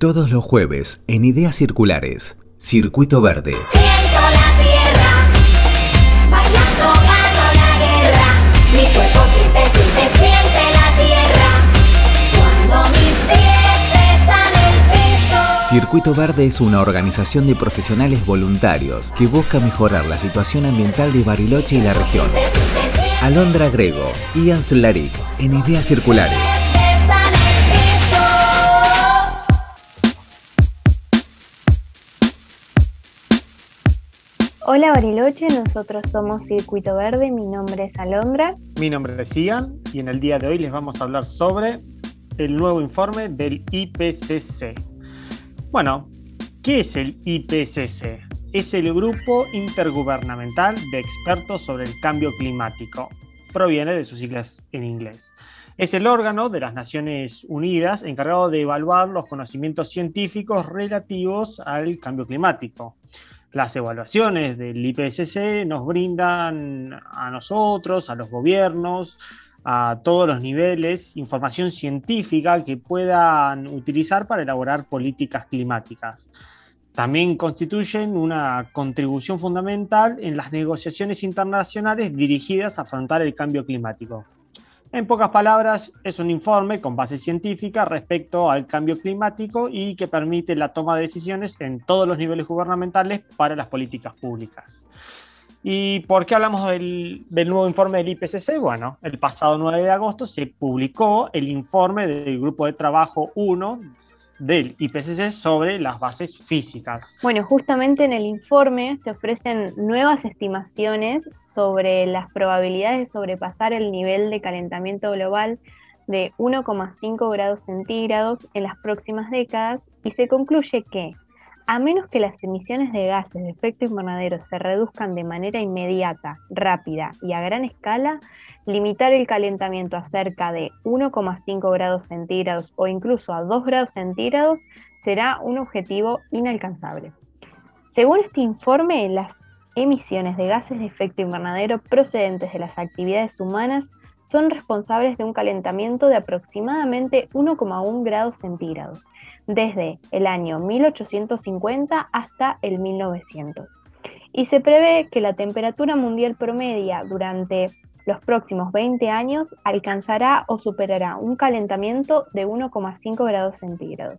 Todos los jueves en Ideas Circulares, Circuito Verde. Siento la tierra, bailando gano la guerra. Mi cuerpo siente, siente, siente la tierra. Cuando mis pies besan el piso. Circuito Verde es una organización de profesionales voluntarios que busca mejorar la situación ambiental de Bariloche y la región. Alondra Grego, Ian Slaric, en Ideas Circulares. Hola Bariloche, nosotros somos Circuito Verde, mi nombre es Alondra. Mi nombre es Ian y en el día de hoy les vamos a hablar sobre el nuevo informe del IPCC. Bueno, ¿qué es el IPCC? Es el Grupo Intergubernamental de Expertos sobre el Cambio Climático. Proviene de sus siglas en inglés. Es el órgano de las Naciones Unidas encargado de evaluar los conocimientos científicos relativos al cambio climático. Las evaluaciones del IPCC nos brindan a nosotros, a los gobiernos, a todos los niveles, información científica que puedan utilizar para elaborar políticas climáticas. También constituyen una contribución fundamental en las negociaciones internacionales dirigidas a afrontar el cambio climático. En pocas palabras, es un informe con base científica respecto al cambio climático y que permite la toma de decisiones en todos los niveles gubernamentales para las políticas públicas. ¿Y por qué hablamos del, del nuevo informe del IPCC? Bueno, el pasado 9 de agosto se publicó el informe del Grupo de Trabajo 1 del IPCC sobre las bases físicas. Bueno, justamente en el informe se ofrecen nuevas estimaciones sobre las probabilidades de sobrepasar el nivel de calentamiento global de 1,5 grados centígrados en las próximas décadas y se concluye que, a menos que las emisiones de gases de efecto invernadero se reduzcan de manera inmediata, rápida y a gran escala, limitar el calentamiento a cerca de 1,5 grados centígrados o incluso a 2 grados centígrados será un objetivo inalcanzable. Según este informe, las emisiones de gases de efecto invernadero procedentes de las actividades humanas son responsables de un calentamiento de aproximadamente 1,1 grados centígrados desde el año 1850 hasta el 1900. Y se prevé que la temperatura mundial promedia durante los próximos 20 años alcanzará o superará un calentamiento de 1,5 grados centígrados.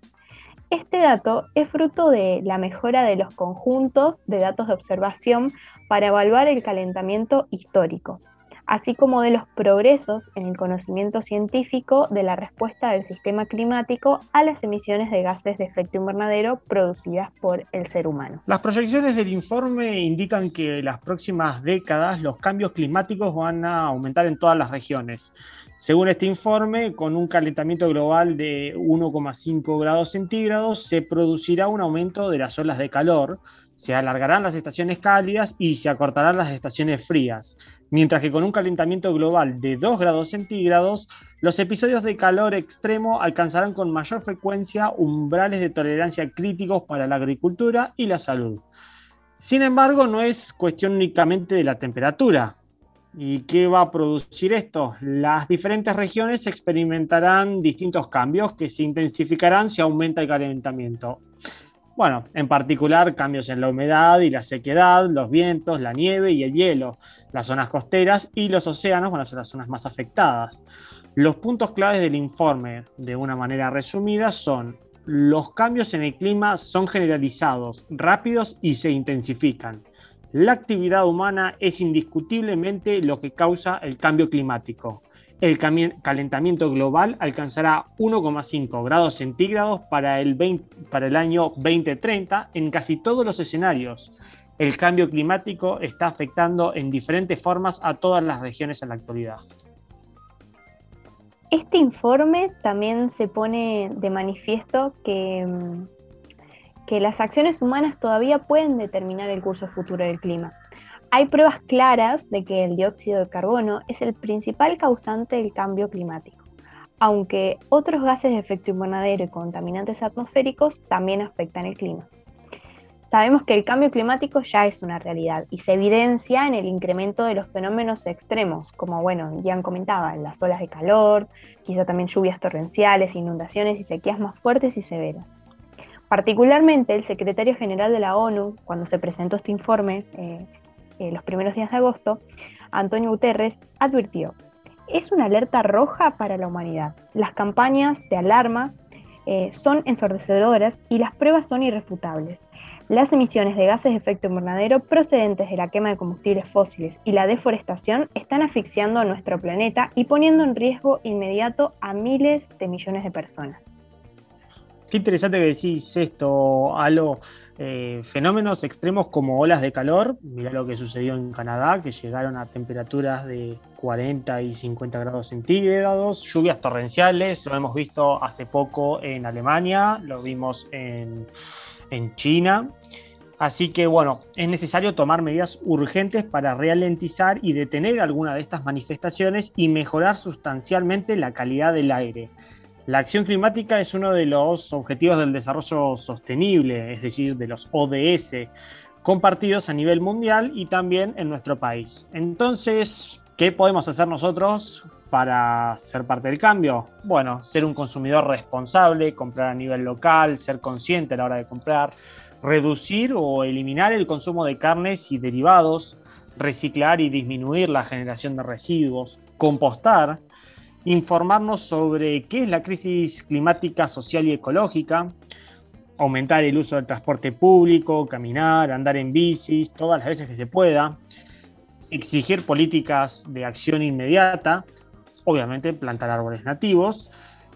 Este dato es fruto de la mejora de los conjuntos de datos de observación para evaluar el calentamiento histórico, así como de los progresos en el conocimiento científico de la respuesta del sistema climático a las emisiones de gases de efecto invernadero producidas por el ser humano. Las proyecciones del informe indican que en las próximas décadas los cambios climáticos van a aumentar en todas las regiones. Según este informe, con un calentamiento global de 1,5 grados centígrados, se producirá un aumento de las olas de calor, se alargarán las estaciones cálidas y se acortarán las estaciones frías, mientras que con un calentamiento global de 2 grados centígrados, los episodios de calor extremo alcanzarán con mayor frecuencia umbrales de tolerancia críticos para la agricultura y la salud. Sin embargo, no es cuestión únicamente de la temperatura. ¿Y qué va a producir esto? Las diferentes regiones experimentarán distintos cambios que se intensificarán si aumenta el calentamiento. Bueno, en particular cambios en la humedad y la sequedad, los vientos, la nieve y el hielo. Las zonas costeras y los océanos van a ser las zonas más afectadas. Los puntos claves del informe, de una manera resumida, son los cambios en el clima son generalizados, rápidos y se intensifican. La actividad humana es indiscutiblemente lo que causa el cambio climático. El calentamiento global alcanzará 1,5 grados centígrados para el, 20 para el año 2030 en casi todos los escenarios. El cambio climático está afectando en diferentes formas a todas las regiones en la actualidad. Este informe también se pone de manifiesto que, mm, que las acciones humanas todavía pueden determinar el curso futuro del clima. Hay pruebas claras de que el dióxido de carbono es el principal causante del cambio climático, aunque otros gases de efecto invernadero y contaminantes atmosféricos también afectan el clima. Sabemos que el cambio climático ya es una realidad y se evidencia en el incremento de los fenómenos extremos, como bueno, ya han comentado, las olas de calor, quizá también lluvias torrenciales, inundaciones y sequías más fuertes y severas. Particularmente el secretario general de la ONU, cuando se presentó este informe eh, eh, los primeros días de agosto, Antonio Guterres, advirtió, es una alerta roja para la humanidad. Las campañas de alarma eh, son ensordecedoras y las pruebas son irrefutables. Las emisiones de gases de efecto invernadero procedentes de la quema de combustibles fósiles y la deforestación están asfixiando a nuestro planeta y poniendo en riesgo inmediato a miles de millones de personas. Qué interesante que decís esto, Alo. Eh, fenómenos extremos como olas de calor, mira lo que sucedió en Canadá, que llegaron a temperaturas de 40 y 50 grados centígrados, lluvias torrenciales, lo hemos visto hace poco en Alemania, lo vimos en, en China. Así que bueno, es necesario tomar medidas urgentes para ralentizar y detener alguna de estas manifestaciones y mejorar sustancialmente la calidad del aire. La acción climática es uno de los objetivos del desarrollo sostenible, es decir, de los ODS, compartidos a nivel mundial y también en nuestro país. Entonces, ¿qué podemos hacer nosotros para ser parte del cambio? Bueno, ser un consumidor responsable, comprar a nivel local, ser consciente a la hora de comprar, reducir o eliminar el consumo de carnes y derivados, reciclar y disminuir la generación de residuos, compostar, informarnos sobre qué es la crisis climática social y ecológica, aumentar el uso del transporte público, caminar, andar en bicis, todas las veces que se pueda, exigir políticas de acción inmediata, obviamente plantar árboles nativos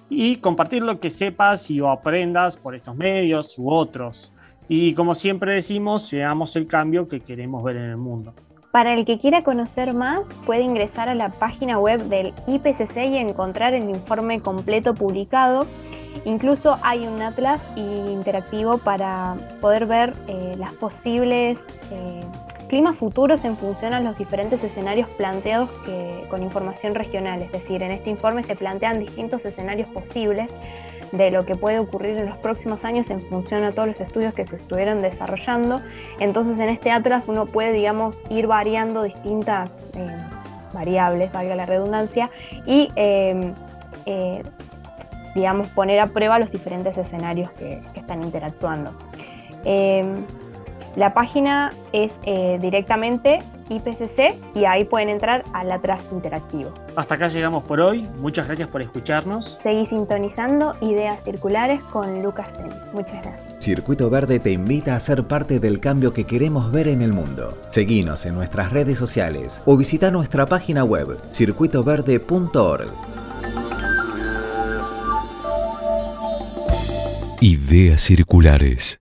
y compartir lo que sepas y aprendas por estos medios u otros. Y como siempre decimos, seamos el cambio que queremos ver en el mundo. Para el que quiera conocer más, puede ingresar a la página web del IPCC y encontrar el informe completo publicado. Incluso hay un atlas interactivo para poder ver eh, las posibles eh, climas futuros en función a los diferentes escenarios planteados con información regional. Es decir, en este informe se plantean distintos escenarios posibles de lo que puede ocurrir en los próximos años en función a todos los estudios que se estuvieron desarrollando. Entonces en este atlas uno puede, digamos, ir variando distintas eh, variables, valga la redundancia, y em, eh, digamos, poner a prueba los diferentes escenarios que, están interactuando. La página es eh, directamente IPCC y ahí pueden entrar al Atlas Interactivo. Hasta acá llegamos por hoy. Muchas gracias por escucharnos. Seguí sintonizando Ideas Circulares con Lucas Ten. Muchas gracias. Circuito Verde te invita a ser parte del cambio que queremos ver en el mundo. Seguinos en nuestras redes sociales o visita nuestra página web circuitoverde.org. Ideas Circulares